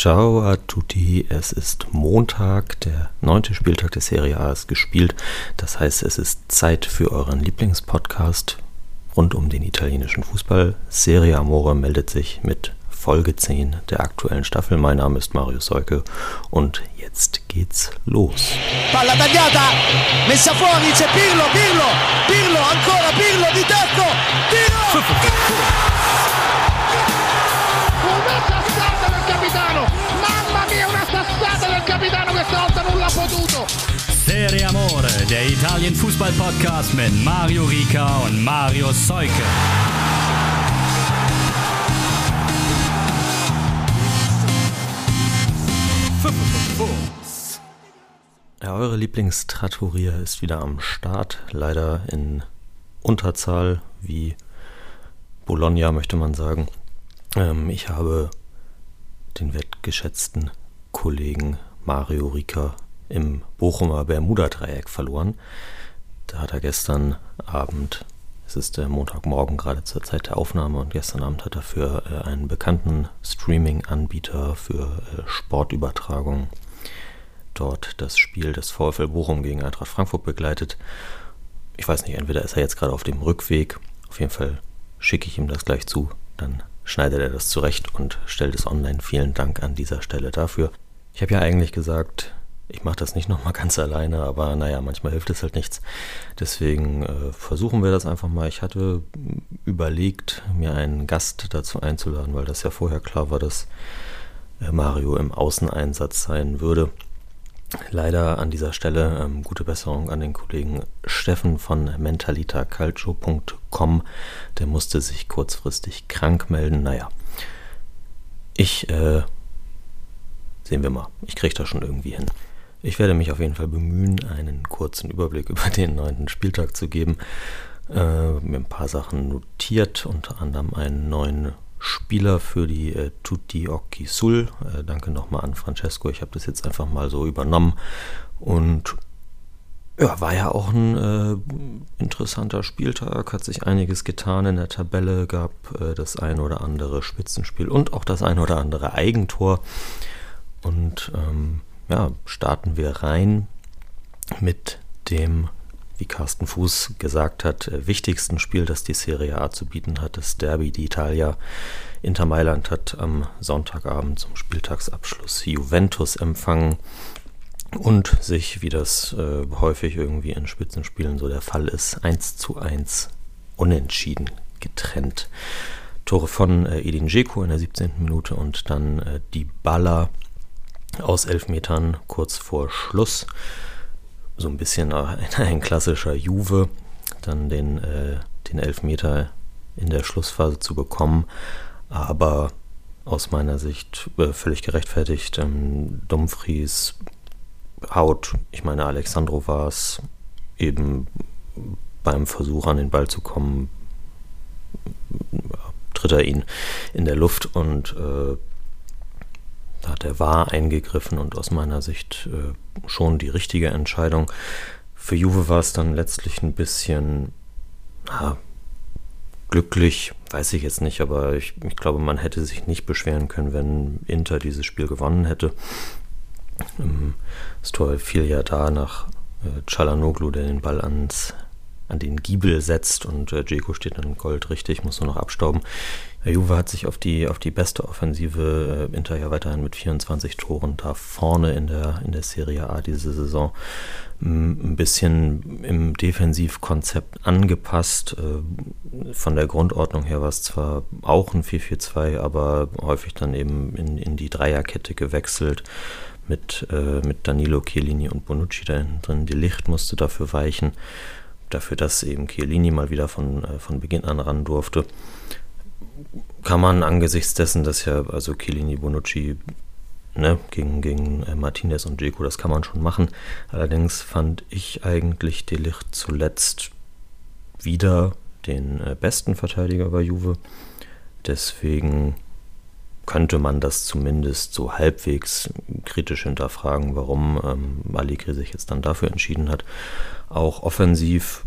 Ciao a tutti, es ist Montag, der neunte Spieltag der Serie A ist gespielt. Das heißt, es ist Zeit für euren Lieblingspodcast rund um den italienischen Fußball. Serie Amore meldet sich mit Folge 10 der aktuellen Staffel. Mein Name ist Mario Seuke und jetzt geht's los. Palla tagliata, messa fuori, c'è Pirlo, Pirlo, Pirlo, ancora Pirlo di tacco, tiro! Der Italien Fußball Podcast mit Mario Rica und Mario Seuke. Ja, eure Lieblingstraturier ist wieder am Start, leider in Unterzahl wie Bologna möchte man sagen. Ähm, ich habe den wertgeschätzten Kollegen Mario Rika im Bochumer Bermuda-Dreieck verloren. Da hat er gestern Abend, es ist der Montagmorgen gerade zur Zeit der Aufnahme und gestern Abend hat er für äh, einen bekannten Streaming-Anbieter für äh, Sportübertragung dort das Spiel des VfL Bochum gegen Eintracht Frankfurt begleitet. Ich weiß nicht, entweder ist er jetzt gerade auf dem Rückweg, auf jeden Fall schicke ich ihm das gleich zu, dann schneidet er das zurecht und stellt es online. Vielen Dank an dieser Stelle dafür. Ich habe ja eigentlich gesagt, ich mache das nicht nochmal ganz alleine, aber naja, manchmal hilft es halt nichts. Deswegen äh, versuchen wir das einfach mal. Ich hatte überlegt, mir einen Gast dazu einzuladen, weil das ja vorher klar war, dass äh, Mario im Außeneinsatz sein würde. Leider an dieser Stelle ähm, gute Besserung an den Kollegen Steffen von mentalitacalcio.com. Der musste sich kurzfristig krank melden. Naja, ich äh, Sehen wir mal. Ich kriege das schon irgendwie hin. Ich werde mich auf jeden Fall bemühen, einen kurzen Überblick über den neunten Spieltag zu geben. Äh, mir ein paar Sachen notiert, unter anderem einen neuen Spieler für die äh, Tutti Occhi Sul. Äh, danke nochmal an Francesco. Ich habe das jetzt einfach mal so übernommen. Und ja, war ja auch ein äh, interessanter Spieltag, hat sich einiges getan in der Tabelle, gab äh, das ein oder andere Spitzenspiel und auch das ein oder andere Eigentor. Und ähm, ja, starten wir rein mit dem, wie Carsten Fuß gesagt hat, äh, wichtigsten Spiel, das die Serie A zu bieten hat, das Derby d'Italia. Inter Mailand hat am Sonntagabend zum Spieltagsabschluss Juventus empfangen und sich, wie das äh, häufig irgendwie in Spitzenspielen so der Fall ist, 1 zu 1 unentschieden getrennt. Tore von äh, Edin Dzeko in der 17. Minute und dann äh, die Baller aus elf Metern kurz vor Schluss. So ein bisschen ein, klassischer Juve, dann den, äh, den Elfmeter in der Schlussphase zu bekommen, aber aus meiner Sicht äh, völlig gerechtfertigt. Ähm, Dumfries haut, ich meine, Alexandro war es, eben beim Versuch an den Ball zu kommen, tritt er ihn in der Luft und äh, da hat er wahr eingegriffen und aus meiner Sicht äh, schon die richtige Entscheidung. Für Juve war es dann letztlich ein bisschen na, glücklich, weiß ich jetzt nicht, aber ich, ich, glaube, man hätte sich nicht beschweren können, wenn Inter dieses Spiel gewonnen hätte. Ähm, das Tor fiel ja da nach äh, Chalanoglu, der den Ball ans, an den Giebel setzt und äh, Dzeko steht dann goldrichtig, muss nur noch abstauben. Juve hat sich auf die, auf die beste Offensive äh, Inter ja weiterhin mit 24 Toren da vorne in der, in der Serie A diese Saison ein bisschen im Defensivkonzept angepasst. Äh, von der Grundordnung her war es zwar auch ein 4-4-2, aber häufig dann eben in, in die Dreierkette gewechselt mit, äh, mit Danilo, Chiellini und Bonucci da drin. Die Licht musste dafür weichen, dafür, dass eben Chiellini mal wieder von, von Beginn an ran durfte kann man angesichts dessen, dass ja also Chiellini, Bonucci ne, gegen, gegen äh, Martinez und Dzeko, das kann man schon machen. Allerdings fand ich eigentlich Delicht zuletzt wieder den äh, besten Verteidiger bei Juve. Deswegen könnte man das zumindest so halbwegs kritisch hinterfragen, warum ähm, Allegri sich jetzt dann dafür entschieden hat. Auch offensiv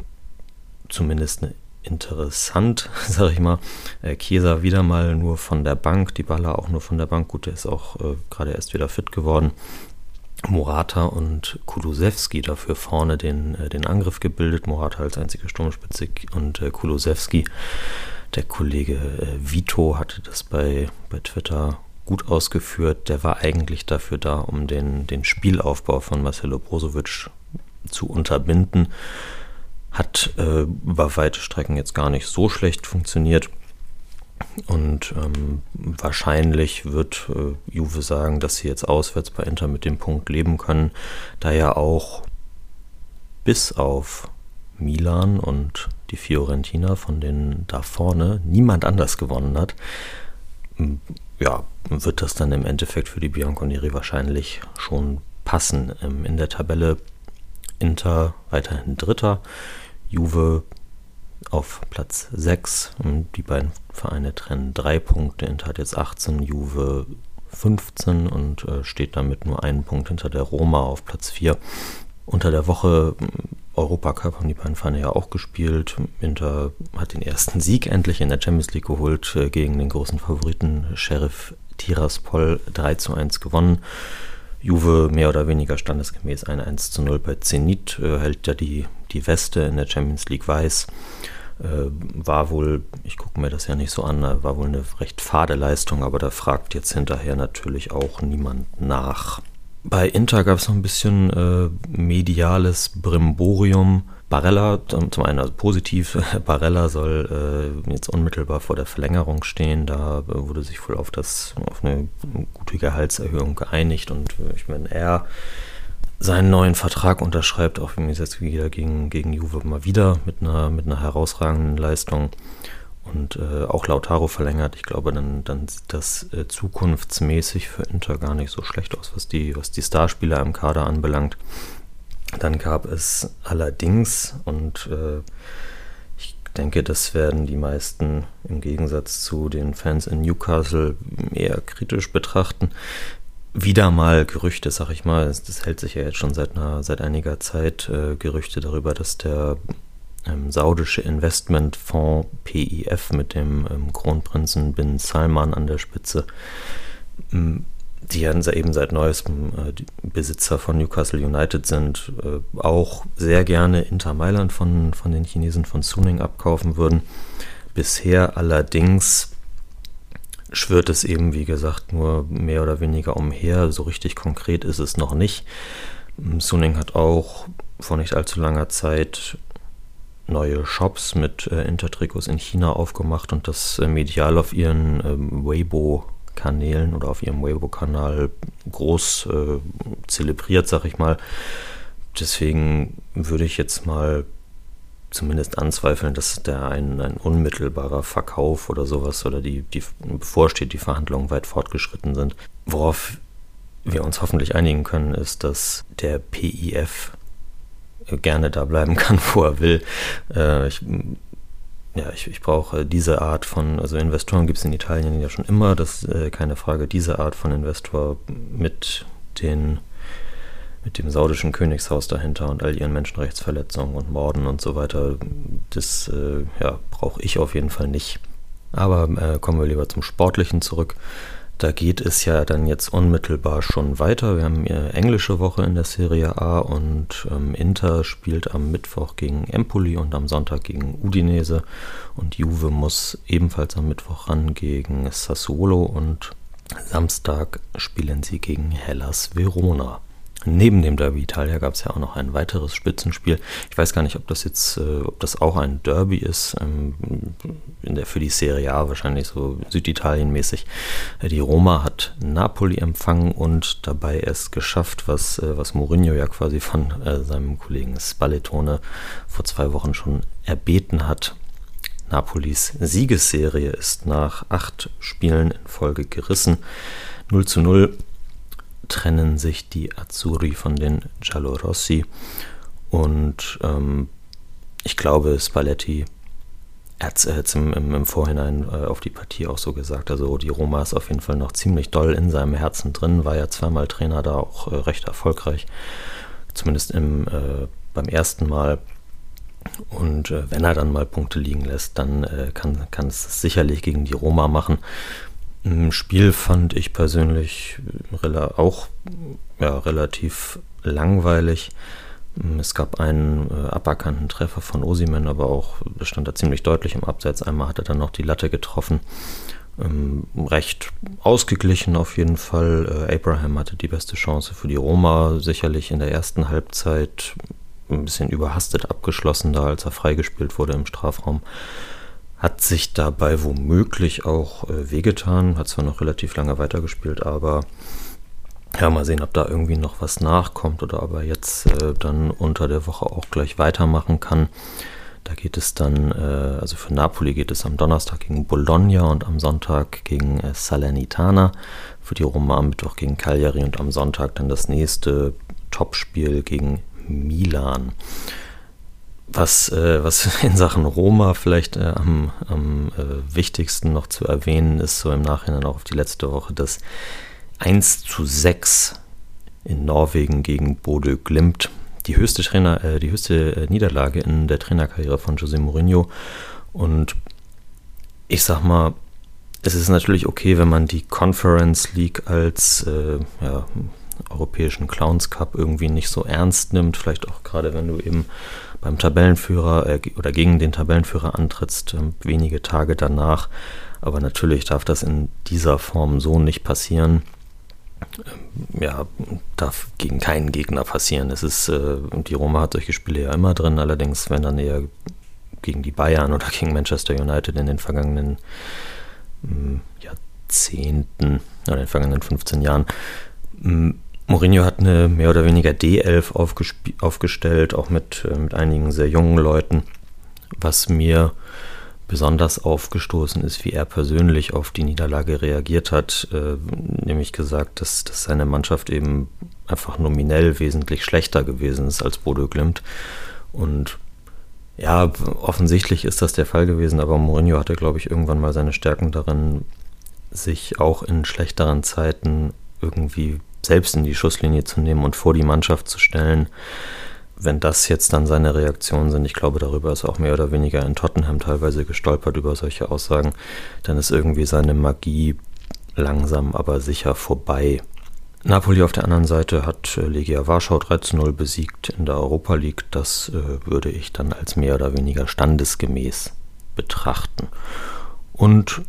zumindest eine interessant, sag ich mal. Äh, Chiesa wieder mal nur von der Bank, die Baller auch nur von der Bank. Gut, der ist auch äh, gerade erst wieder fit geworden. Morata und Kulusewski dafür vorne den, äh, den Angriff gebildet. Morata als einzige Sturmspitze und äh, Kulusewski, der Kollege äh, Vito, hatte das bei, bei Twitter gut ausgeführt. Der war eigentlich dafür da, um den, den Spielaufbau von Marcelo Brozovic zu unterbinden. Hat äh, über weite Strecken jetzt gar nicht so schlecht funktioniert. Und ähm, wahrscheinlich wird äh, Juve sagen, dass sie jetzt auswärts bei Inter mit dem Punkt leben können, da ja auch bis auf Milan und die Fiorentina von denen da vorne niemand anders gewonnen hat. Ja, wird das dann im Endeffekt für die Bianconeri wahrscheinlich schon passen. Ähm, in der Tabelle Inter weiterhin Dritter, Juve auf Platz 6. Die beiden Vereine trennen drei Punkte. Inter hat jetzt 18, Juve 15 und äh, steht damit nur einen Punkt hinter der Roma auf Platz 4. Unter der Woche Europacup haben die beiden Vereine ja auch gespielt. Inter hat den ersten Sieg endlich in der Champions League geholt äh, gegen den großen Favoriten Sheriff Tiraspol 3 zu 1 gewonnen. Juve mehr oder weniger standesgemäß ein 1 zu 0 bei Zenit, äh, hält ja die, die Weste in der Champions League weiß. Äh, war wohl, ich gucke mir das ja nicht so an, war wohl eine recht fade Leistung, aber da fragt jetzt hinterher natürlich auch niemand nach. Bei Inter gab es noch ein bisschen äh, mediales Brimborium. Barella, zum einen also positiv, Barella soll äh, jetzt unmittelbar vor der Verlängerung stehen. Da äh, wurde sich wohl auf, das, auf eine gute Gehaltserhöhung geeinigt und äh, ich meine, er seinen neuen Vertrag unterschreibt, auch wenn jetzt wieder gegen, gegen Juve mal wieder mit einer, mit einer herausragenden Leistung und äh, auch Lautaro verlängert. Ich glaube, dann, dann sieht das äh, zukunftsmäßig für Inter gar nicht so schlecht aus, was die, was die Starspieler im Kader anbelangt. Dann gab es allerdings, und äh, ich denke, das werden die meisten im Gegensatz zu den Fans in Newcastle eher kritisch betrachten, wieder mal Gerüchte, sag ich mal. Das hält sich ja jetzt schon seit, einer, seit einiger Zeit äh, Gerüchte darüber, dass der ähm, saudische Investmentfonds PIF mit dem ähm, Kronprinzen Bin Salman an der Spitze ähm, die ja eben seit neuestem äh, Besitzer von Newcastle United sind, äh, auch sehr gerne Inter Mailand von, von den Chinesen von Suning abkaufen würden. Bisher allerdings schwirrt es eben, wie gesagt, nur mehr oder weniger umher. So richtig konkret ist es noch nicht. Suning hat auch vor nicht allzu langer Zeit neue Shops mit äh, Intertrikots in China aufgemacht und das äh, medial auf ihren ähm, Weibo Kanälen oder auf ihrem Weibo-Kanal groß äh, zelebriert, sag ich mal. Deswegen würde ich jetzt mal zumindest anzweifeln, dass da ein, ein unmittelbarer Verkauf oder sowas oder die, die bevorsteht, die Verhandlungen weit fortgeschritten sind. Worauf wir uns hoffentlich einigen können, ist, dass der PIF gerne da bleiben kann, wo er will. Äh, ich ja, ich, ich brauche diese Art von, also Investoren gibt es in Italien ja schon immer, das äh, keine Frage, diese Art von Investor mit den mit dem saudischen Königshaus dahinter und all ihren Menschenrechtsverletzungen und Morden und so weiter, das äh, ja, brauche ich auf jeden Fall nicht. Aber äh, kommen wir lieber zum Sportlichen zurück. Da geht es ja dann jetzt unmittelbar schon weiter. Wir haben eine englische Woche in der Serie A und ähm, Inter spielt am Mittwoch gegen Empoli und am Sonntag gegen Udinese und Juve muss ebenfalls am Mittwoch ran gegen Sassuolo und Samstag spielen sie gegen Hellas Verona. Neben dem Derby Italia gab es ja auch noch ein weiteres Spitzenspiel. Ich weiß gar nicht, ob das jetzt, äh, ob das auch ein Derby ist, ähm, in der für die Serie A wahrscheinlich so Süditalien-mäßig. Äh, die Roma hat Napoli empfangen und dabei es geschafft, was, äh, was Mourinho ja quasi von äh, seinem Kollegen Spallettone vor zwei Wochen schon erbeten hat. Napolis Siegesserie ist nach acht Spielen in Folge gerissen. 0 zu 0 trennen sich die Azzurri von den Giallorossi und ähm, ich glaube, Spalletti hat es äh, im, im, im, Vorhinein äh, auf die Partie auch so gesagt. Also die Roma ist auf jeden Fall noch ziemlich doll in seinem Herzen drin, war ja zweimal Trainer da auch äh, recht erfolgreich, zumindest im, äh, beim ersten Mal. Und äh, wenn er dann mal Punkte liegen lässt, dann äh, kann, kann es sicherlich gegen die Roma machen. Im Spiel fand ich persönlich äh, auch ja, relativ langweilig. Mm, es gab einen äh, aberkannten Treffer von Osimen, aber auch, stand da ziemlich deutlich im Abseits. Einmal hat er dann noch die Latte getroffen. Ähm, recht ausgeglichen auf jeden Fall. Äh, Abraham hatte die beste Chance für die Roma, sicherlich in der ersten Halbzeit ein bisschen überhastet abgeschlossen, da als er freigespielt wurde im Strafraum. Hat sich dabei womöglich auch äh, wehgetan, hat zwar noch relativ lange weitergespielt, aber ja, mal sehen, ob da irgendwie noch was nachkommt oder ob er jetzt äh, dann unter der Woche auch gleich weitermachen kann. Da geht es dann, äh, also für Napoli geht es am Donnerstag gegen Bologna und am Sonntag gegen äh, Salernitana. Für die Roma am Mittwoch gegen Cagliari und am Sonntag dann das nächste Topspiel gegen Milan. Was, äh, was in Sachen Roma vielleicht äh, am, am äh, wichtigsten noch zu erwähnen ist, so im Nachhinein auch auf die letzte Woche, das 1 zu 6 in Norwegen gegen Bodø Glimt die höchste Trainer, äh, die höchste äh, Niederlage in der Trainerkarriere von José Mourinho. Und ich sag mal, es ist natürlich okay, wenn man die Conference League als äh, ja, europäischen Clowns Cup irgendwie nicht so ernst nimmt. Vielleicht auch gerade, wenn du eben beim Tabellenführer äh, oder gegen den Tabellenführer antrittst, ähm, wenige Tage danach. Aber natürlich darf das in dieser Form so nicht passieren ja, darf gegen keinen Gegner passieren. Es ist, äh, die Roma hat solche Spiele ja immer drin, allerdings wenn dann eher gegen die Bayern oder gegen Manchester United in den vergangenen äh, Jahrzehnten oder in den vergangenen 15 Jahren. Ähm, Mourinho hat eine mehr oder weniger D11 aufgestellt, auch mit, äh, mit einigen sehr jungen Leuten, was mir besonders aufgestoßen ist, wie er persönlich auf die Niederlage reagiert hat, äh, nämlich gesagt, dass, dass seine Mannschaft eben einfach nominell wesentlich schlechter gewesen ist als Bodo Glimt. Und ja, offensichtlich ist das der Fall gewesen, aber Mourinho hatte, glaube ich, irgendwann mal seine Stärken darin, sich auch in schlechteren Zeiten irgendwie selbst in die Schusslinie zu nehmen und vor die Mannschaft zu stellen wenn das jetzt dann seine Reaktionen sind, ich glaube, darüber ist auch mehr oder weniger in Tottenham teilweise gestolpert über solche Aussagen, dann ist irgendwie seine Magie langsam aber sicher vorbei. Napoli auf der anderen Seite hat äh, Legia Warschau 3 zu 0 besiegt in der Europa League. Das äh, würde ich dann als mehr oder weniger standesgemäß betrachten. Und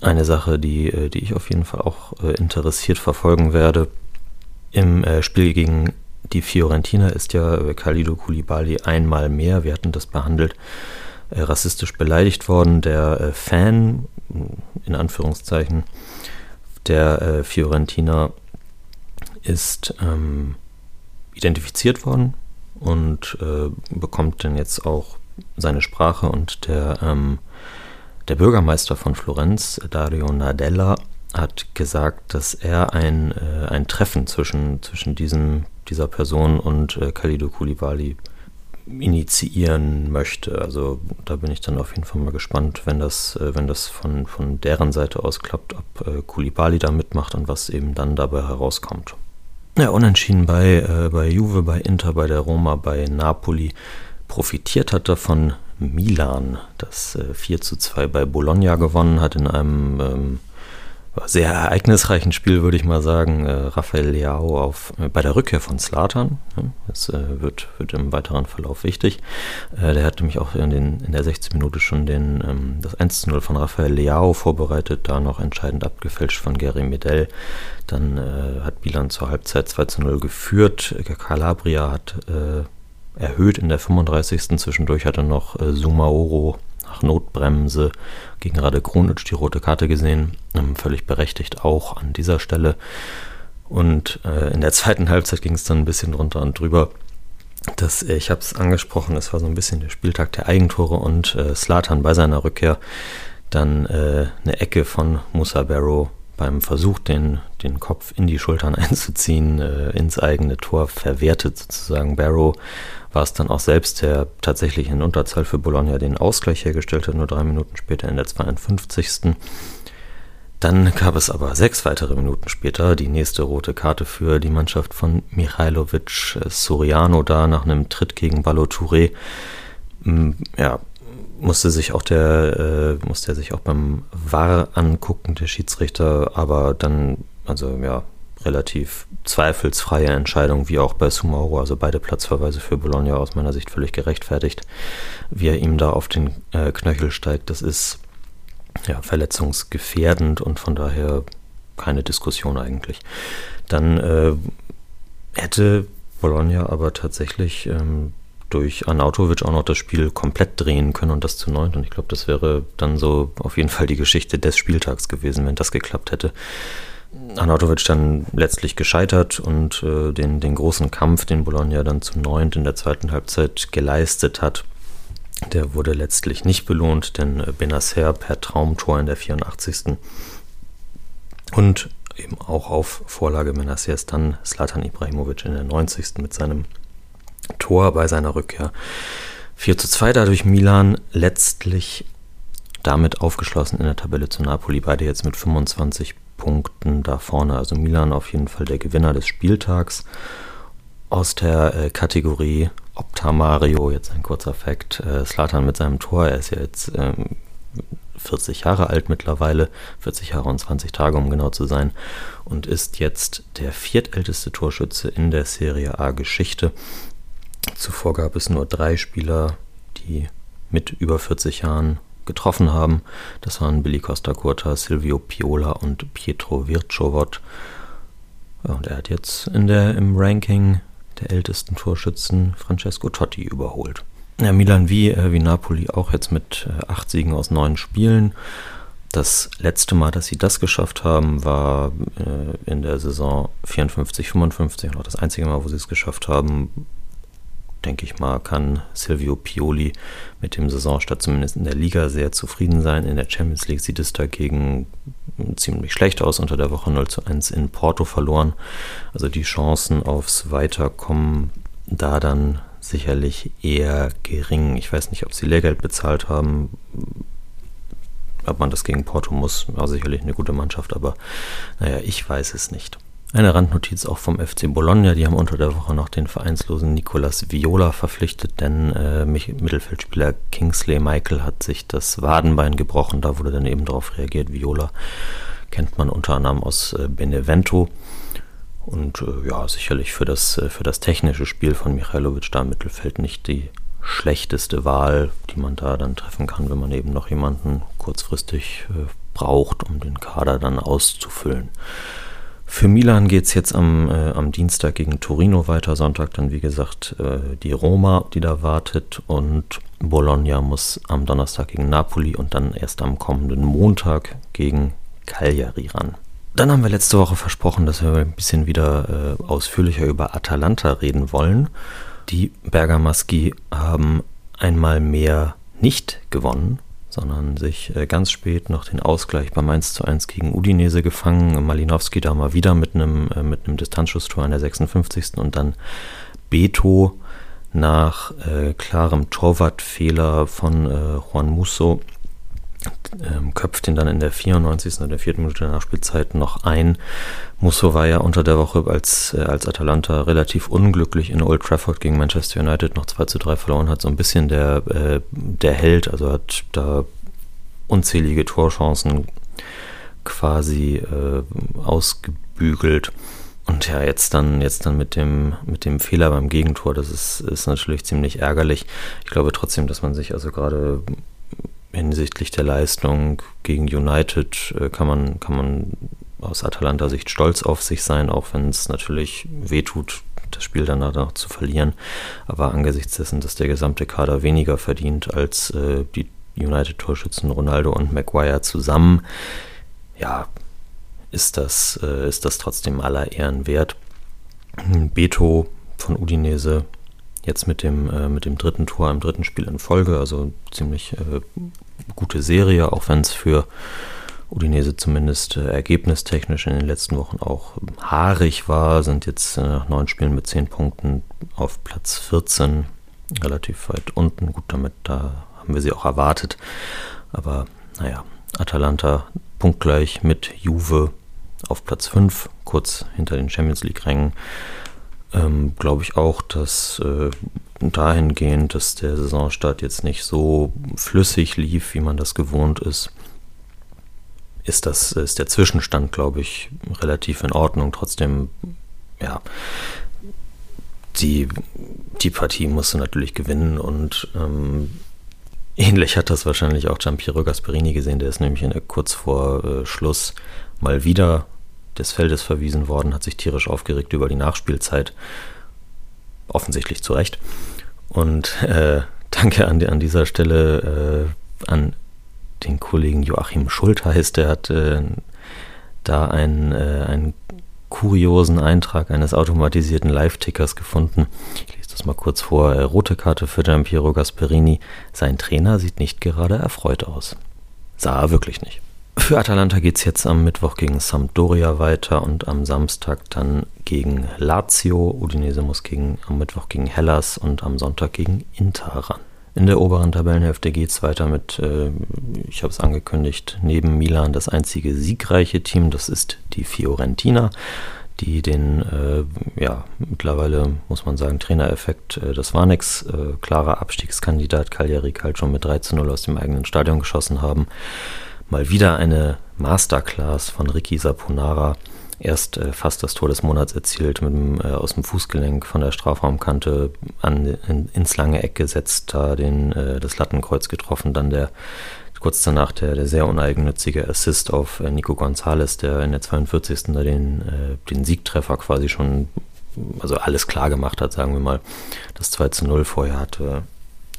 eine Sache, die, äh, die ich auf jeden Fall auch äh, interessiert verfolgen werde, im äh, Spiel gegen die Fiorentina ist ja äh, Khalido Koulibaly einmal mehr, wir hatten das behandelt, rassistisch beleidigt worden. Der Fan, in Anführungszeichen, der Fiorentina ist ähm, identifiziert worden und äh, bekommt dann jetzt auch seine Sprache und der, ähm, der Bürgermeister von Florenz, Dario Nadella, hat gesagt, dass er ein, äh, ein Treffen zwischen, zwischen diesem dieser Person und äh, Khalido Koulibaly initiieren möchte. Also da bin ich dann auf jeden Fall mal gespannt, wenn das, äh, wenn das von, von deren Seite aus klappt, ob äh, Koulibaly da mitmacht und was eben dann dabei herauskommt. Ja, unentschieden bei, äh, bei Juve, bei Inter, bei der Roma, bei Napoli. Profitiert hat davon Milan, das äh, 4 zu 2 bei Bologna gewonnen hat in einem ähm, sehr ereignisreichen Spiel, würde ich mal sagen. Äh, Rafael Leao auf, äh, bei der Rückkehr von Slatan. Ne? Das äh, wird, wird im weiteren Verlauf wichtig. Äh, der hat nämlich auch in, den, in der 16. Minute schon den, ähm, das 1 0 von Rafael Leao vorbereitet, da noch entscheidend abgefälscht von Gary Medell. Dann äh, hat Milan zur Halbzeit 2 zu 0 geführt. Calabria hat äh, erhöht in der 35. Zwischendurch hatte noch Sumaoro nach Notbremse gegen Rade Kronic die rote Karte gesehen. Ähm, völlig berechtigt auch an dieser Stelle. Und äh, in der zweiten Halbzeit ging es dann ein bisschen drunter und drüber. Das, äh, ich habe es angesprochen, es war so ein bisschen der Spieltag der Eigentore und äh, Slatan bei seiner Rückkehr dann äh, eine Ecke von Musa Barrow beim Versuch, den, den Kopf in die Schultern einzuziehen, äh, ins eigene Tor verwertet sozusagen Barrow war es dann auch selbst, der tatsächlich in Unterzahl für Bologna den Ausgleich hergestellt hat, nur drei Minuten später in der 52. Dann gab es aber sechs weitere Minuten später die nächste rote Karte für die Mannschaft von Michailovic Soriano da nach einem Tritt gegen Ballo Touré. ja, musste sich auch der, äh, musste er sich auch beim VAR angucken, der Schiedsrichter, aber dann, also ja, relativ zweifelsfreie Entscheidung, wie auch bei Sumoro, also beide Platzverweise für Bologna aus meiner Sicht völlig gerechtfertigt, wie er ihm da auf den äh, Knöchel steigt. Das ist ja verletzungsgefährdend und von daher keine Diskussion eigentlich. Dann äh, hätte Bologna aber tatsächlich ähm, durch Arnautovic auch noch das Spiel komplett drehen können und das zu neunt. Und ich glaube, das wäre dann so auf jeden Fall die Geschichte des Spieltags gewesen, wenn das geklappt hätte. Arnautovic dann letztlich gescheitert und äh, den, den großen Kampf, den Bologna dann zu neunt in der zweiten Halbzeit geleistet hat, der wurde letztlich nicht belohnt, denn äh, Benacer per Traumtor in der 84. Und eben auch auf Vorlage Benacirs dann Slatan Ibrahimovic in der 90. mit seinem Tor bei seiner Rückkehr. 4 zu 2 dadurch Milan letztlich damit aufgeschlossen in der Tabelle zu Napoli, beide jetzt mit 25 Punkten da vorne. Also Milan auf jeden Fall der Gewinner des Spieltags. Aus der äh, Kategorie Opta Mario, jetzt ein kurzer Fakt, äh, Slatan mit seinem Tor, er ist ja jetzt ähm, 40 Jahre alt mittlerweile, 40 Jahre und 20 Tage, um genau zu sein, und ist jetzt der viertälteste Torschütze in der Serie A Geschichte. Zuvor gab es nur drei Spieler, die mit über 40 Jahren getroffen haben. Das waren Billy Costa Curta, Silvio Piola und Pietro Virchovot. Ja, und er hat jetzt in der, im Ranking der ältesten Torschützen Francesco Totti überholt. Ja, Milan wie, äh, wie Napoli auch jetzt mit äh, acht Siegen aus neun Spielen. Das letzte Mal, dass sie das geschafft haben, war äh, in der Saison 54, 55 und auch das einzige Mal, wo sie es geschafft haben, denke ich mal, kann Silvio Pioli mit dem Saisonstart zumindest in der Liga sehr zufrieden sein. In der Champions League sieht es dagegen ziemlich schlecht aus. Unter der Woche 0 zu 1 in Porto verloren. Also die Chancen aufs Weiterkommen da dann sicherlich eher gering. Ich weiß nicht, ob sie Lehrgeld bezahlt haben. Ob man das gegen Porto muss, war sicherlich eine gute Mannschaft, aber naja, ich weiß es nicht. Eine Randnotiz auch vom FC Bologna, die haben unter der Woche noch den vereinslosen Nicolas Viola verpflichtet, denn äh, Mittelfeldspieler Kingsley Michael hat sich das Wadenbein gebrochen, da wurde dann eben darauf reagiert. Viola kennt man unter anderem aus äh, Benevento und äh, ja, sicherlich für das, äh, für das technische Spiel von Michailovic da im Mittelfeld nicht die schlechteste Wahl, die man da dann treffen kann, wenn man eben noch jemanden kurzfristig äh, braucht, um den Kader dann auszufüllen. Für Milan geht es jetzt am, äh, am Dienstag gegen Torino weiter. Sonntag dann, wie gesagt, äh, die Roma, die da wartet. Und Bologna muss am Donnerstag gegen Napoli und dann erst am kommenden Montag gegen Cagliari ran. Dann haben wir letzte Woche versprochen, dass wir ein bisschen wieder äh, ausführlicher über Atalanta reden wollen. Die Bergamaschi haben einmal mehr nicht gewonnen sondern sich äh, ganz spät noch den Ausgleich beim 1 zu 1 gegen Udinese gefangen. Malinowski da mal wieder mit einem, äh, mit einem Distanzschusstor an der 56. und dann Beto nach äh, klarem Torwartfehler von äh, Juan Musso ähm, köpft ihn dann in der 94. oder der vierten Minute der Nachspielzeit noch ein. Musso war ja unter der Woche als, äh, als Atalanta relativ unglücklich in Old Trafford gegen Manchester United noch 2 zu 3 verloren hat, so ein bisschen der, äh, der Held, also hat da unzählige Torchancen quasi äh, ausgebügelt. Und ja, jetzt dann, jetzt dann mit dem, mit dem Fehler beim Gegentor, das ist, ist natürlich ziemlich ärgerlich. Ich glaube trotzdem, dass man sich also gerade hinsichtlich der Leistung gegen United äh, kann man, kann man aus Atalanta-Sicht stolz auf sich sein, auch wenn es natürlich wehtut, das Spiel danach noch zu verlieren. Aber angesichts dessen, dass der gesamte Kader weniger verdient als äh, die United-Torschützen Ronaldo und Maguire zusammen, ja, ist das, äh, ist das trotzdem aller Ehren wert. Beto von Udinese Jetzt mit dem, äh, mit dem dritten Tor im dritten Spiel in Folge, also ziemlich äh, gute Serie, auch wenn es für Udinese zumindest äh, ergebnistechnisch in den letzten Wochen auch haarig war, sind jetzt äh, nach neun Spielen mit zehn Punkten auf Platz 14 relativ weit unten. Gut, damit da haben wir sie auch erwartet. Aber naja, Atalanta punktgleich mit Juve auf Platz 5, kurz hinter den Champions League-Rängen ähm, glaube ich auch, dass äh, dahingehend, dass der Saisonstart jetzt nicht so flüssig lief, wie man das gewohnt ist, ist das ist der Zwischenstand, glaube ich, relativ in Ordnung. Trotzdem, ja, die, die Partie musste natürlich gewinnen und ähm, ähnlich hat das wahrscheinlich auch Giampiero Gasperini gesehen, der ist nämlich in, kurz vor äh, Schluss mal wieder des Feldes verwiesen worden, hat sich tierisch aufgeregt über die Nachspielzeit. Offensichtlich zu Recht. Und äh, danke an, an, dieser Stelle äh, an den Kollegen Joachim Schultheiß, der hat äh, da einen, äh, einen kuriosen Eintrag eines automatisierten Live-Tickers gefunden. Ich lese das mal kurz vor. Äh, rote Karte für Giampiero Gasperini. Sein Trainer sieht nicht gerade erfreut aus. Sah er wirklich nicht. Für Atalanta geht es jetzt am Mittwoch gegen Sampdoria weiter und am Samstag dann gegen Lazio. Udinese muss gegen, am Mittwoch gegen Hellas und am Sonntag gegen Inter ran. In der oberen Tabellenhälfte geht es weiter mit, äh, ich habe es angekündigt, neben Milan das einzige siegreiche Team, das ist die Fiorentina, die den, äh, ja, mittlerweile muss man sagen, Trainereffekt, äh, das war nix, klarer Abstiegskandidat Cagliari schon mit 3 zu 0 aus dem eigenen Stadion geschossen haben mal wieder eine Masterclass von Ricky Saponara. Erst äh, fast das Tor des Monats erzielt, mit dem, äh, aus dem Fußgelenk von der Strafraumkante an, in, ins lange Eck gesetzt, da den, äh, das Lattenkreuz getroffen. Dann der kurz danach der, der sehr uneigennützige Assist auf äh, Nico Gonzalez, der in der 42. Da den, äh, den Siegtreffer quasi schon, also alles klar gemacht hat, sagen wir mal. Das 2 zu 0 vorher hatte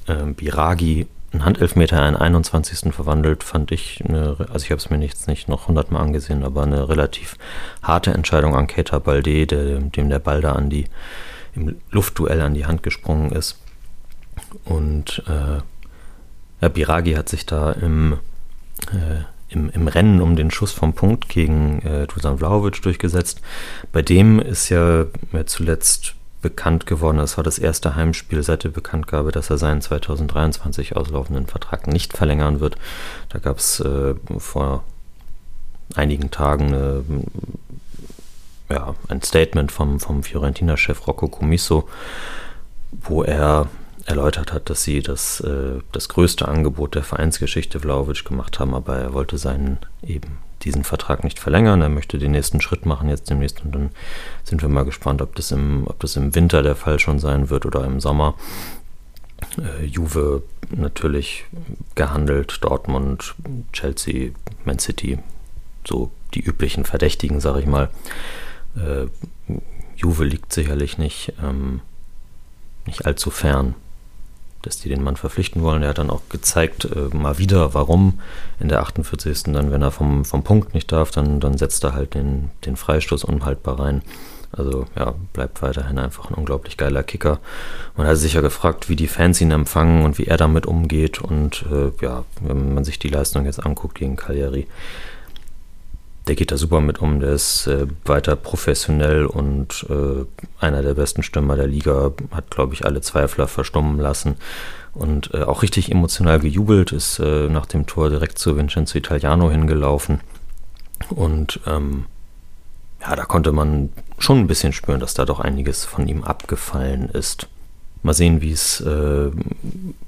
äh, Biragi ein Handelfmeter in 21. verwandelt, fand ich, eine, also ich habe es mir jetzt nicht noch hundertmal angesehen, aber eine relativ harte Entscheidung an Keita Balde, der, dem der Ball da an die, im Luftduell an die Hand gesprungen ist. Und äh, ja, Biragi hat sich da im, äh, im, im, Rennen um den Schuss vom Punkt gegen äh, Dusan Vlaovic durchgesetzt. Bei dem ist ja zuletzt bekannt geworden. Das war das erste Heimspiel seit der Bekanntgabe, dass er seinen 2023 auslaufenden Vertrag nicht verlängern wird. Da gab es äh, vor einigen Tagen eine, ja, ein Statement vom, vom Fiorentina-Chef Rocco Comiso, wo er erläutert hat, dass sie das, äh, das größte Angebot der Vereinsgeschichte Vlaovic gemacht haben, aber er wollte seinen eben diesen Vertrag nicht verlängern. Er möchte den nächsten Schritt machen jetzt demnächst und dann sind wir mal gespannt, ob das im, ob das im Winter der Fall schon sein wird oder im Sommer. Äh, Juve natürlich gehandelt, Dortmund, Chelsea, Man City, so die üblichen Verdächtigen, sag ich mal. Äh, Juve liegt sicherlich nicht, ähm, nicht allzu fern dass die den Mann verpflichten wollen. Er hat dann auch gezeigt, äh, mal wieder, warum in der 48. dann, wenn er vom, vom Punkt nicht darf, dann, dann setzt er halt den, den Freistoß unhaltbar rein. Also ja, bleibt weiterhin einfach ein unglaublich geiler Kicker. Man hat sich ja gefragt, wie die Fans ihn empfangen und wie er damit umgeht. Und äh, ja, wenn man sich die Leistung jetzt anguckt gegen Cagliari, der geht da super mit um. Der ist äh, weiter professionell und äh, einer der besten Stürmer der Liga. Hat, glaube ich, alle Zweifler verstummen lassen und äh, auch richtig emotional gejubelt. Ist äh, nach dem Tor direkt zu Vincenzo Italiano hingelaufen. Und ähm, ja, da konnte man schon ein bisschen spüren, dass da doch einiges von ihm abgefallen ist. Mal sehen, wie es äh,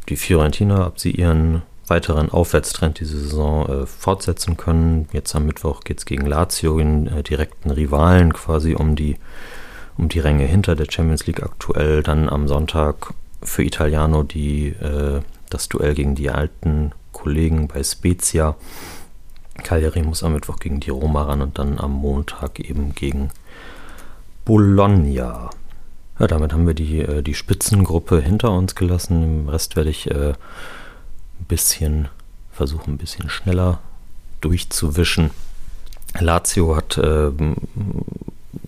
die Fiorentina, ob sie ihren weiteren Aufwärtstrend diese Saison äh, fortsetzen können. Jetzt am Mittwoch geht es gegen Lazio, den äh, direkten Rivalen quasi um die, um die Ränge hinter der Champions League aktuell. Dann am Sonntag für Italiano die, äh, das Duell gegen die alten Kollegen bei Spezia. Cagliari muss am Mittwoch gegen die Roma ran und dann am Montag eben gegen Bologna. Ja, damit haben wir die, äh, die Spitzengruppe hinter uns gelassen. Im Rest werde ich äh, ein bisschen, versuchen ein bisschen schneller durchzuwischen. Lazio hat äh,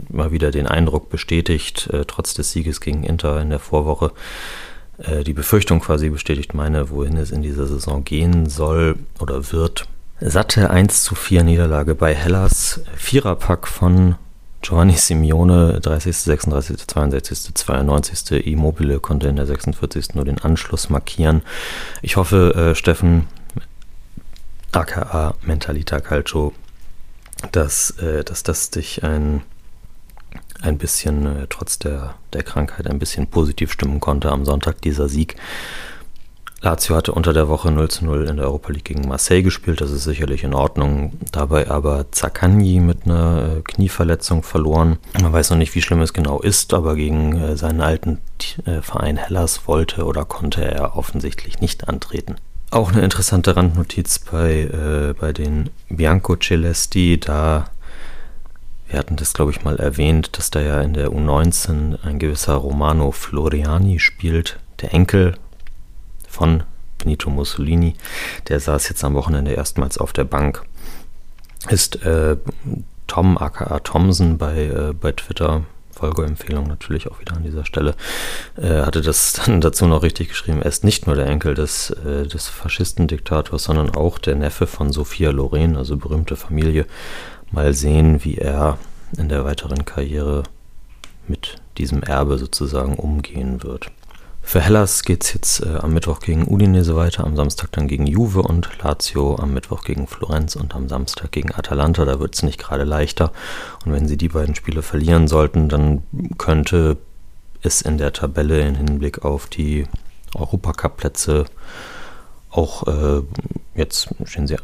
mal wieder den Eindruck bestätigt, äh, trotz des Sieges gegen Inter in der Vorwoche, äh, die Befürchtung quasi bestätigt meine, wohin es in dieser Saison gehen soll oder wird. Satte 1 zu 4 Niederlage bei Hellas, Viererpack von Giovanni Simeone, 30., 36., 62., 92. Immobile konnte in der 46. nur den Anschluss markieren. Ich hoffe, äh, Steffen, aka Mentalita Calcio, dass, äh, dass das dich ein, ein bisschen, äh, trotz der, der Krankheit, ein bisschen positiv stimmen konnte am Sonntag dieser Sieg. Lazio hatte unter der Woche 0 zu 0 in der Europa League gegen Marseille gespielt, das ist sicherlich in Ordnung. Dabei aber Zaccagni mit einer äh, Knieverletzung verloren. Man weiß noch nicht, wie schlimm es genau ist, aber gegen äh, seinen alten äh, Verein Hellas wollte oder konnte er offensichtlich nicht antreten. Auch eine interessante Randnotiz bei, äh, bei den Bianco Celesti, da wir hatten das, glaube ich, mal erwähnt, dass da ja in der U19 ein gewisser Romano Floriani spielt, der Enkel von Benito Mussolini. Der saß jetzt am Wochenende erstmals auf der Bank. Ist äh, Tom aka Thomson bei, äh, bei Twitter. Folgeempfehlung natürlich auch wieder an dieser Stelle. Äh, hatte das dann dazu noch richtig geschrieben. Er ist nicht nur der Enkel des, äh, des Faschistendiktators, sondern auch der Neffe von Sophia Loren, also berühmte Familie. Mal sehen, wie er in der weiteren Karriere mit diesem Erbe sozusagen umgehen wird. Für Hellas geht es jetzt äh, am Mittwoch gegen Udinese weiter, am Samstag dann gegen Juve und Lazio am Mittwoch gegen Florenz und am Samstag gegen Atalanta. Da wird es nicht gerade leichter. Und wenn sie die beiden Spiele verlieren sollten, dann könnte es in der Tabelle im Hinblick auf die Europacup-Plätze auch äh, jetzt stehen sie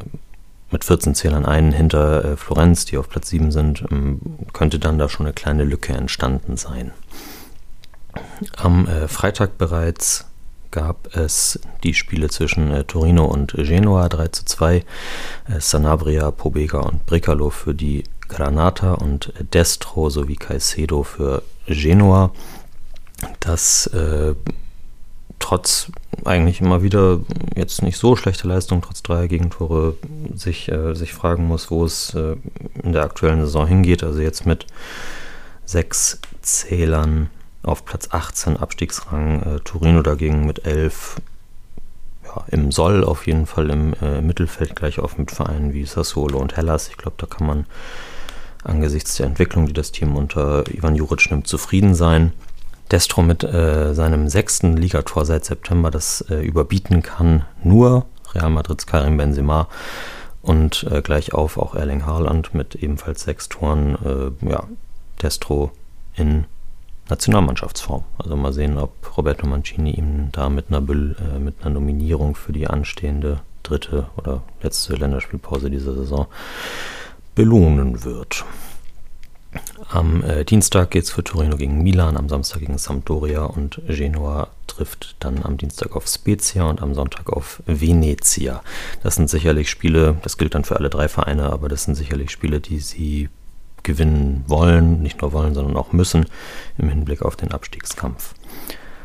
mit 14 Zählern einen hinter äh, Florenz, die auf Platz 7 sind, ähm, könnte dann da schon eine kleine Lücke entstanden sein. Am äh, Freitag bereits gab es die Spiele zwischen äh, Torino und Genoa 3 zu 2, äh, Sanabria, Pobega und Bricalo für die Granata und Destro sowie Caicedo für Genoa. Das äh, trotz eigentlich immer wieder jetzt nicht so schlechte Leistung, trotz dreier Gegentore, sich, äh, sich fragen muss, wo es äh, in der aktuellen Saison hingeht. Also jetzt mit sechs Zählern auf Platz 18 Abstiegsrang, äh, Torino dagegen mit 11 ja, im Soll auf jeden Fall im äh, Mittelfeld gleich auf mit Vereinen wie Sassuolo und Hellas. Ich glaube, da kann man angesichts der Entwicklung, die das Team unter Ivan Juric nimmt, zufrieden sein. Destro mit äh, seinem sechsten Ligator seit September das äh, überbieten kann, nur Real Madrids Karim Benzema und äh, gleich auf auch Erling Haaland mit ebenfalls sechs Toren. Äh, ja, Destro in Nationalmannschaftsform. Also mal sehen, ob Roberto Mancini ihm da mit einer, äh, mit einer Nominierung für die anstehende dritte oder letzte Länderspielpause dieser Saison belohnen wird. Am äh, Dienstag geht es für Torino gegen Milan, am Samstag gegen Sampdoria und Genoa trifft dann am Dienstag auf Spezia und am Sonntag auf Venezia. Das sind sicherlich Spiele, das gilt dann für alle drei Vereine, aber das sind sicherlich Spiele, die sie gewinnen wollen, nicht nur wollen, sondern auch müssen im Hinblick auf den Abstiegskampf.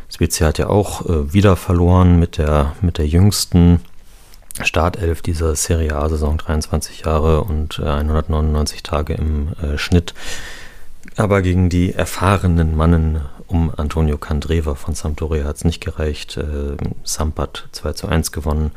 Spezia hat ja auch äh, wieder verloren mit der, mit der jüngsten Startelf dieser Serie A-Saison, 23 Jahre und äh, 199 Tage im äh, Schnitt. Aber gegen die erfahrenen Mannen um Antonio Candreva von Sampdoria hat es nicht gereicht. Äh, Sampat 2 zu 1 gewonnen.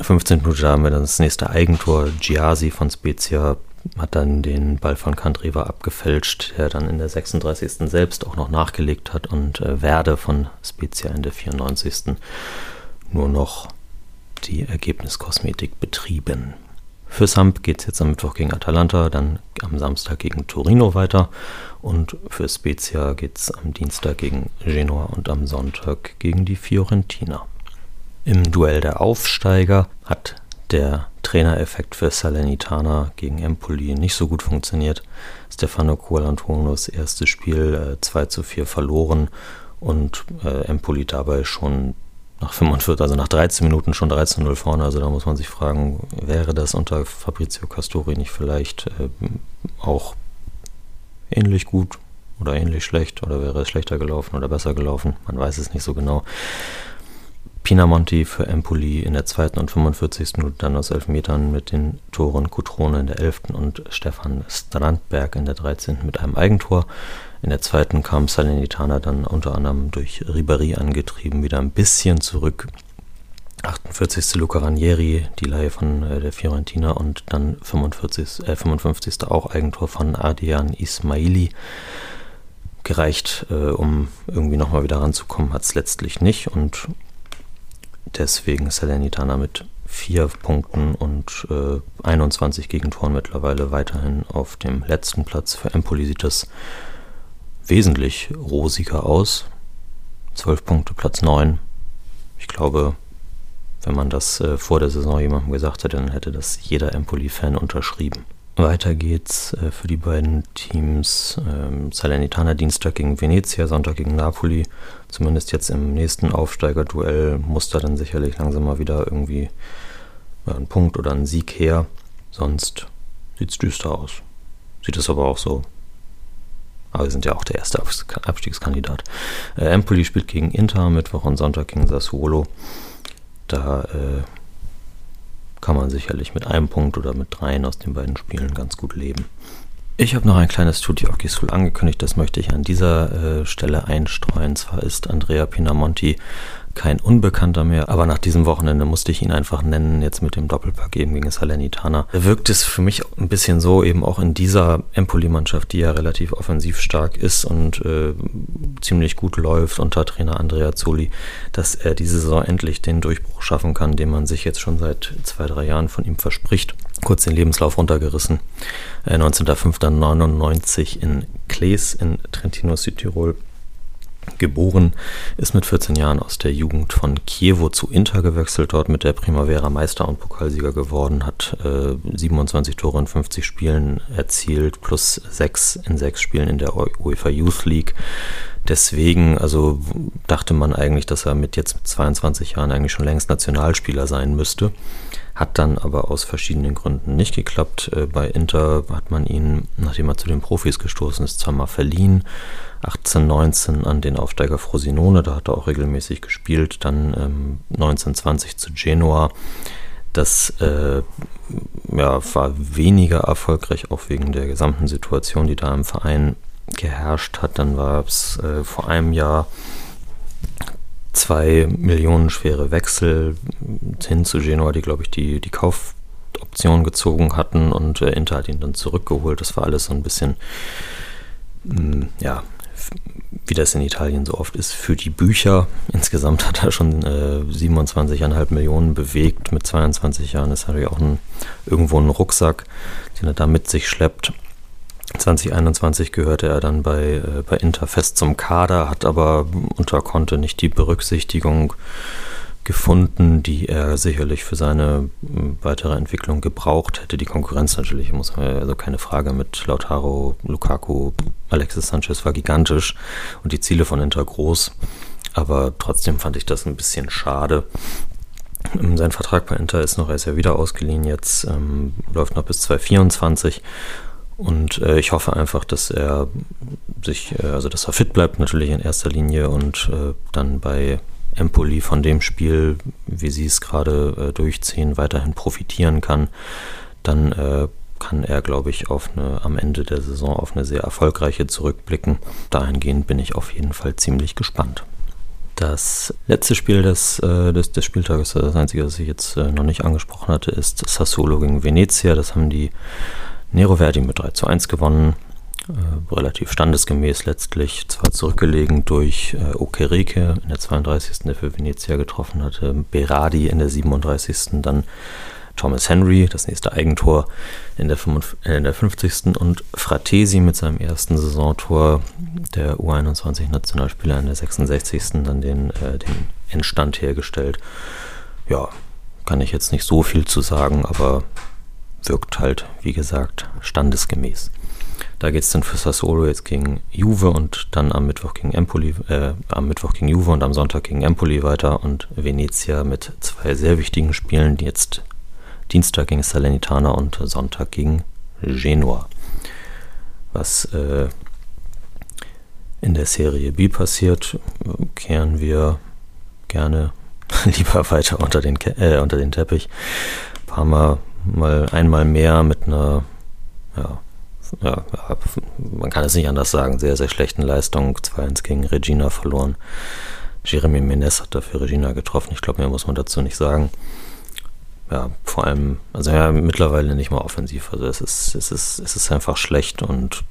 15 Minuten haben wir dann das nächste Eigentor. Giasi von Spezia hat dann den Ball von Candreva abgefälscht, der dann in der 36. selbst auch noch nachgelegt hat und äh, Werde von Spezia in der 94. nur noch die Ergebniskosmetik betrieben. Für Samp geht es jetzt am Mittwoch gegen Atalanta, dann am Samstag gegen Torino weiter und für Spezia geht es am Dienstag gegen Genoa und am Sonntag gegen die Fiorentina. Im Duell der Aufsteiger hat der Trainereffekt für Salernitana gegen Empoli nicht so gut funktioniert. Stefano Cualantonos erstes Spiel äh, 2 zu 4 verloren und äh, Empoli dabei schon nach 45, also nach 13 Minuten schon 13-0 vorne. Also da muss man sich fragen, wäre das unter Fabrizio Castori nicht vielleicht äh, auch ähnlich gut oder ähnlich schlecht oder wäre es schlechter gelaufen oder besser gelaufen? Man weiß es nicht so genau. Pinamonti für Empoli in der zweiten und 45. Minute dann aus elf Metern mit den Toren Cutrone in der 11. und Stefan Strandberg in der 13. mit einem Eigentor. In der zweiten kam Salernitana dann unter anderem durch Ribéry angetrieben wieder ein bisschen zurück. 48. Luca Ranieri, die Leihe von äh, der Fiorentina und dann 45, äh, 55. auch Eigentor von Adian Ismaili. Gereicht, äh, um irgendwie nochmal wieder ranzukommen, hat es letztlich nicht und deswegen Salernitana mit vier Punkten und äh, 21 Gegentoren mittlerweile weiterhin auf dem letzten Platz. Für Empoli sieht das wesentlich rosiger aus. 12 Punkte, Platz 9. Ich glaube, wenn man das äh, vor der Saison jemandem gesagt hätte, dann hätte das jeder Empoli-Fan unterschrieben. Weiter geht's äh, für die beiden Teams ähm, Salernitana Dienstag gegen Venezia, Sonntag gegen Napoli. Zumindest jetzt im nächsten Aufsteigerduell muss da dann sicherlich langsam mal wieder irgendwie ja, ein Punkt oder ein Sieg her. Sonst sieht's düster aus. Sieht es aber auch so. Aber wir sind ja auch der erste Abstiegskandidat. Äh, Empoli spielt gegen Inter, Mittwoch und Sonntag gegen Sassuolo. Da äh, kann man sicherlich mit einem Punkt oder mit dreien aus den beiden Spielen ganz gut leben. Ich habe noch ein kleines Tutti School angekündigt, das möchte ich an dieser äh, Stelle einstreuen. Zwar ist Andrea Pinamonti kein Unbekannter mehr, aber nach diesem Wochenende musste ich ihn einfach nennen, jetzt mit dem Doppelpack eben gegen Salernitana. Wirkt es für mich ein bisschen so, eben auch in dieser Empoli-Mannschaft, die ja relativ offensiv stark ist und äh, ziemlich gut läuft unter Trainer Andrea Zoli, dass er diese Saison endlich den Durchbruch schaffen kann, den man sich jetzt schon seit zwei, drei Jahren von ihm verspricht. Kurz den Lebenslauf runtergerissen. Äh, 19.05.99 in Klees in Trentino, Südtirol Geboren, ist mit 14 Jahren aus der Jugend von Chievo zu Inter gewechselt, dort mit der Primavera Meister und Pokalsieger geworden, hat äh, 27 Tore in 50 Spielen erzielt, plus 6 in 6 Spielen in der UEFA Youth League. Deswegen, also dachte man eigentlich, dass er mit jetzt 22 Jahren eigentlich schon längst Nationalspieler sein müsste. Hat dann aber aus verschiedenen Gründen nicht geklappt. Äh, bei Inter hat man ihn, nachdem er zu den Profis gestoßen ist, zweimal verliehen 18, 19 an den Aufsteiger Frosinone, da hat er auch regelmäßig gespielt, dann ähm, 19, 20 zu Genua. Das äh, ja, war weniger erfolgreich, auch wegen der gesamten Situation, die da im Verein geherrscht hat. Dann war es äh, vor einem Jahr zwei Millionen schwere Wechsel hin zu Genua, die, glaube ich, die, die Kaufoption gezogen hatten und äh, Inter hat ihn dann zurückgeholt. Das war alles so ein bisschen, mh, mm, ja, wie das in Italien so oft ist, für die Bücher. Insgesamt hat er schon äh, 27,5 Millionen bewegt. Mit 22 Jahren ist natürlich auch ein, irgendwo ein Rucksack, den er da mit sich schleppt. 2021 gehörte er dann bei, äh, bei Inter fest zum Kader, hat aber unter Conte nicht die Berücksichtigung gefunden, die er sicherlich für seine weitere Entwicklung gebraucht hätte. Die Konkurrenz natürlich, muss man also keine Frage mit Lautaro, Lukaku, Alexis Sanchez war gigantisch und die Ziele von Inter groß. Aber trotzdem fand ich das ein bisschen schade. Sein Vertrag bei Inter ist noch, er ist ja wieder ausgeliehen jetzt, ähm, läuft noch bis 2024 und äh, ich hoffe einfach, dass er sich, äh, also dass er fit bleibt natürlich in erster Linie und äh, dann bei Empoli von dem Spiel, wie sie es gerade äh, durchziehen, weiterhin profitieren kann, dann äh, kann er, glaube ich, auf eine, am Ende der Saison auf eine sehr erfolgreiche zurückblicken. Dahingehend bin ich auf jeden Fall ziemlich gespannt. Das letzte Spiel des, äh, des, des Spieltages, das einzige, das ich jetzt äh, noch nicht angesprochen hatte, ist Sassuolo gegen Venezia. Das haben die Nero Verdi mit 3 zu 1 gewonnen äh, relativ standesgemäß letztlich, zwar zurückgelegen durch äh, Okereke in der 32. der für Venezia getroffen hatte, Berardi in der 37. dann Thomas Henry, das nächste Eigentor in der, 55, äh, in der 50. und Fratesi mit seinem ersten Saisontor, der U21-Nationalspieler in der 66. dann den, äh, den Endstand hergestellt. Ja, kann ich jetzt nicht so viel zu sagen, aber wirkt halt, wie gesagt, standesgemäß. Da geht es dann für Sassuolo jetzt gegen Juve und dann am Mittwoch gegen Empoli, äh, am Mittwoch gegen Juve und am Sonntag gegen Empoli weiter und Venezia mit zwei sehr wichtigen Spielen, die jetzt Dienstag gegen Salernitana und Sonntag gegen Genua. Was äh, in der Serie B passiert, kehren wir gerne lieber weiter unter den, äh, unter den Teppich. Parma mal einmal mehr mit einer ja, ja, man kann es nicht anders sagen, sehr, sehr schlechten Leistung. 2-1 gegen Regina verloren. Jeremy Menes hat dafür Regina getroffen. Ich glaube, mehr muss man dazu nicht sagen. Ja, vor allem, also ja, mittlerweile nicht mal offensiv. Also es ist, es ist, es ist einfach schlecht und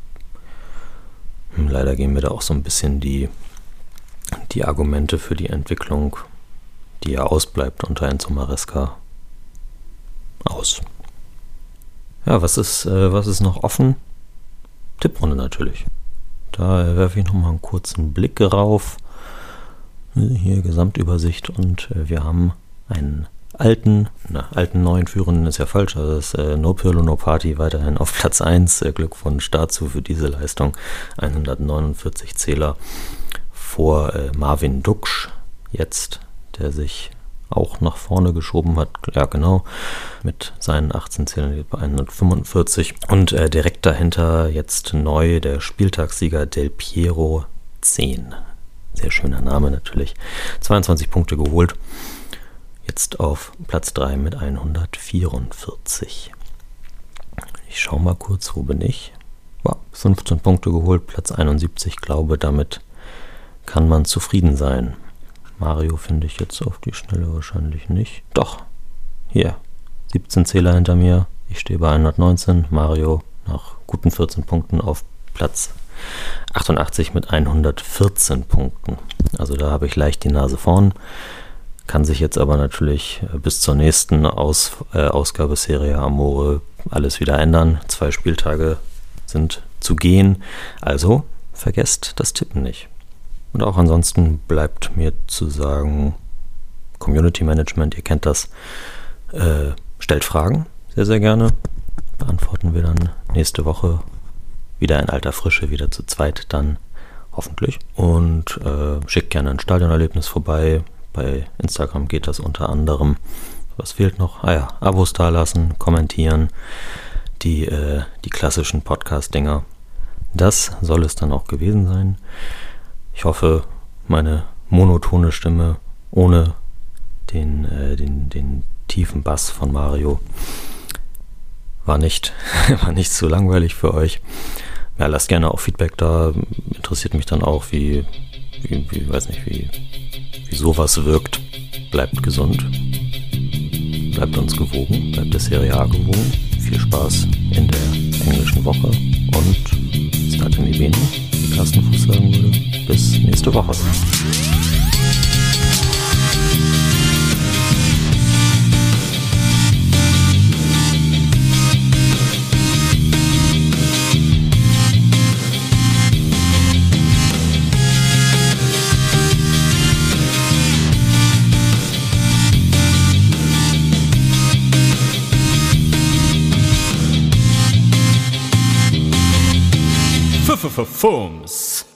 hm, leider gehen mir da auch so ein bisschen die, die Argumente für die Entwicklung, die ja ausbleibt unter Enzo Maresca, aus. Ja, was ist, äh, was ist noch offen? Tipprunde natürlich. Da werfe ich nochmal einen kurzen Blick rauf. Hier Gesamtübersicht und äh, wir haben einen alten, na, alten neuen Führenden ist ja falsch, also das äh, No Pirlo No Party weiterhin auf Platz 1. Äh, Glückwunsch dazu für diese Leistung. 149 Zähler vor äh, Marvin Duksch jetzt, der sich auch nach vorne geschoben hat. Ja, genau. Mit seinen 18 Zählern bei 145. Und äh, direkt dahinter jetzt neu der Spieltagssieger Del Piero 10. Sehr schöner Name natürlich. 22 Punkte geholt. Jetzt auf Platz 3 mit 144. Ich schaue mal kurz, wo bin ich? Wow, 15 Punkte geholt, Platz 71. Glaube, damit kann man zufrieden sein. Mario finde ich jetzt auf die Schnelle wahrscheinlich nicht. Doch, hier, 17 Zähler hinter mir. Ich stehe bei 119. Mario nach guten 14 Punkten auf Platz 88 mit 114 Punkten. Also da habe ich leicht die Nase vorn. Kann sich jetzt aber natürlich äh, bis zur nächsten Aus, äh, Ausgabe Serie Amore alles wieder ändern. Zwei Spieltage sind zu gehen. Also vergesst das Tippen nicht. Und auch ansonsten bleibt mir zu sagen, Community Management, ihr kennt das, äh, stellt Fragen, sehr, sehr gerne. Beantworten wir dann nächste Woche wieder in alter Frische, wieder zu zweit dann hoffentlich. Und äh, schickt gerne ein Stadionerlebnis vorbei. Bei Instagram geht das unter anderem. Was fehlt noch? Ah ja, Abos dalassen, kommentieren, die, äh, die klassischen Podcast-Dinger. Das soll es dann auch gewesen sein. Ich hoffe, meine monotone Stimme ohne den, äh, den, den tiefen Bass von Mario war nicht, war nicht zu langweilig für euch. Ja, lasst gerne auch Feedback da. Interessiert mich dann auch, wie, wie, wie weiß nicht, wie, wie sowas wirkt. Bleibt gesund. Bleibt uns gewogen. Bleibt der Serie A gewogen. Viel Spaß in der englischen Woche und die Bene. Carsten Fuß sagen würde. Bis nächste Woche. for, forms.